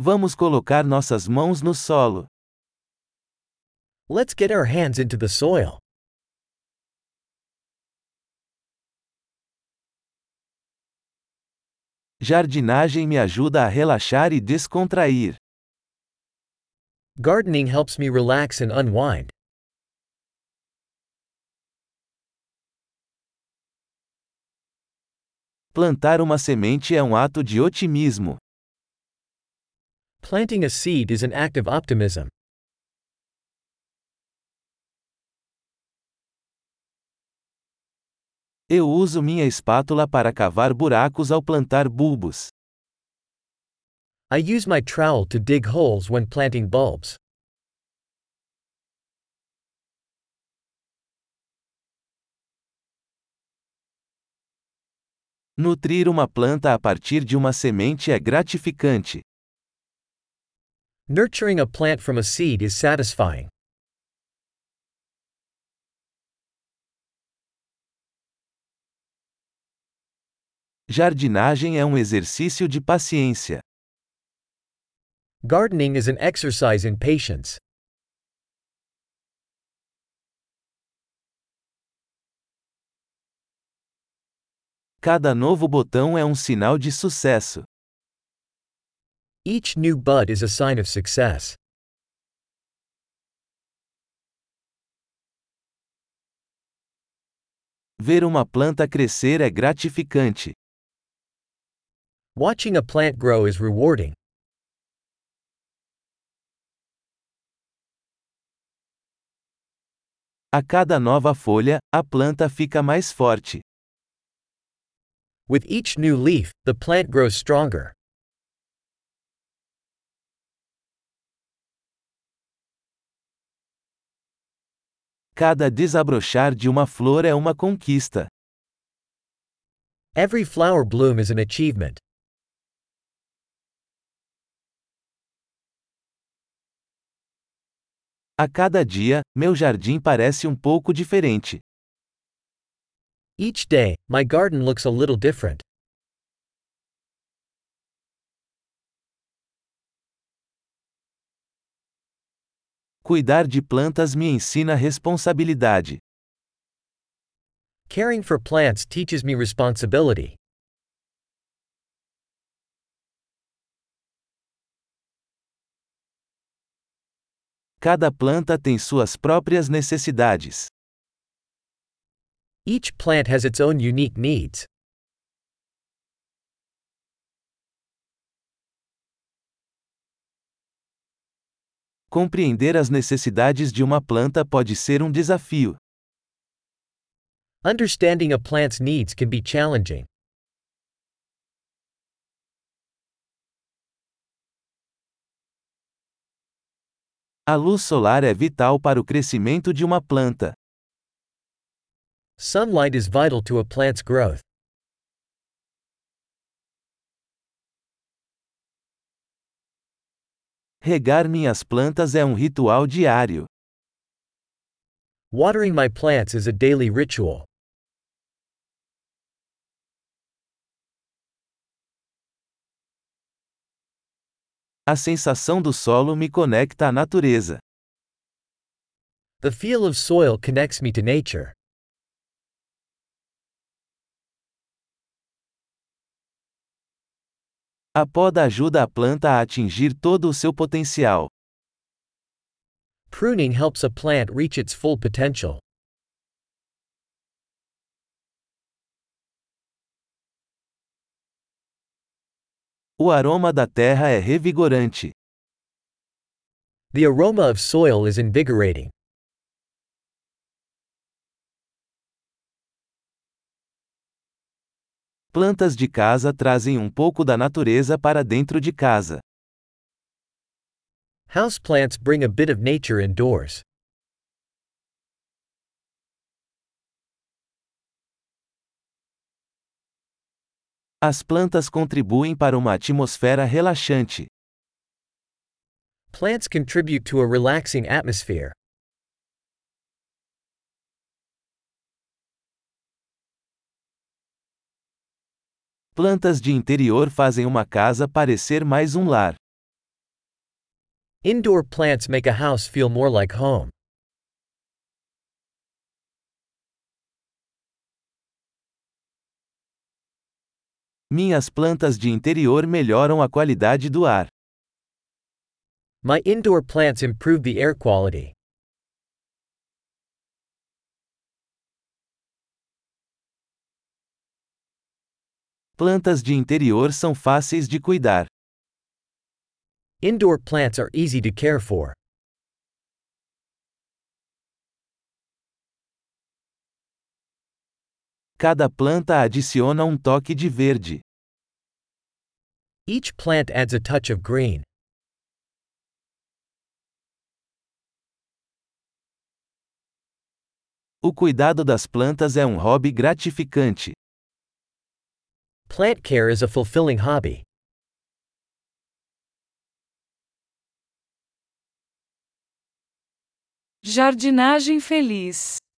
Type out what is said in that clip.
Vamos colocar nossas mãos no solo. Let's get our hands into the soil. Jardinagem me ajuda a relaxar e descontrair. Gardening helps me relax and unwind. Plantar uma semente é um ato de otimismo. Planting a seed is an act of optimism. Eu uso minha espátula para cavar buracos ao plantar bulbos. I use my trowel to dig holes when planting bulbs. Nutrir uma planta a partir de uma semente é gratificante. Nurturing a plant from a seed is satisfying. Jardinagem é um exercício de paciência. Gardening is an exercise in patience. Cada novo botão é um sinal de sucesso. Each new bud is a sign of success. Ver uma planta crescer é gratificante. Watching a plant grow is rewarding. A cada nova folha, a planta fica mais forte. With each new leaf, the plant grows stronger. Cada desabrochar de uma flor é uma conquista. Every flower bloom is an achievement. A cada dia, meu jardim parece um pouco diferente. Each day, my garden looks a little different. Cuidar de plantas me ensina responsabilidade. Caring for plants teaches me responsibility. Cada planta tem suas próprias necessidades. Each plant has its own unique needs. Compreender as necessidades de uma planta pode ser um desafio. Understanding a plant's needs can be challenging. A luz solar é vital para o crescimento de uma planta. Sunlight is vital to a plant's growth. Regar minhas plantas é um ritual diário. Watering my plants is a daily ritual. A sensação do solo me conecta à natureza. The feel of soil connects me to nature. A poda ajuda a planta a atingir todo o seu potencial. Pruning helps a plant reach its full potential. O aroma da terra é revigorante. The aroma of soil is invigorating. Plantas de casa trazem um pouco da natureza para dentro de casa. Houseplants bring a bit of nature indoors. As plantas contribuem para uma atmosfera relaxante. Plants contribute to a relaxing atmosphere. Plantas de interior fazem uma casa parecer mais um lar. Indoor plants make a house feel more like home. Minhas plantas de interior melhoram a qualidade do ar. My indoor plants improve the air quality. Plantas de interior são fáceis de cuidar. Indoor plants are easy to care for. Cada planta adiciona um toque de verde. Each plant adds a touch of green. O cuidado das plantas é um hobby gratificante. Plant care is a fulfilling hobby. Jardinagem feliz.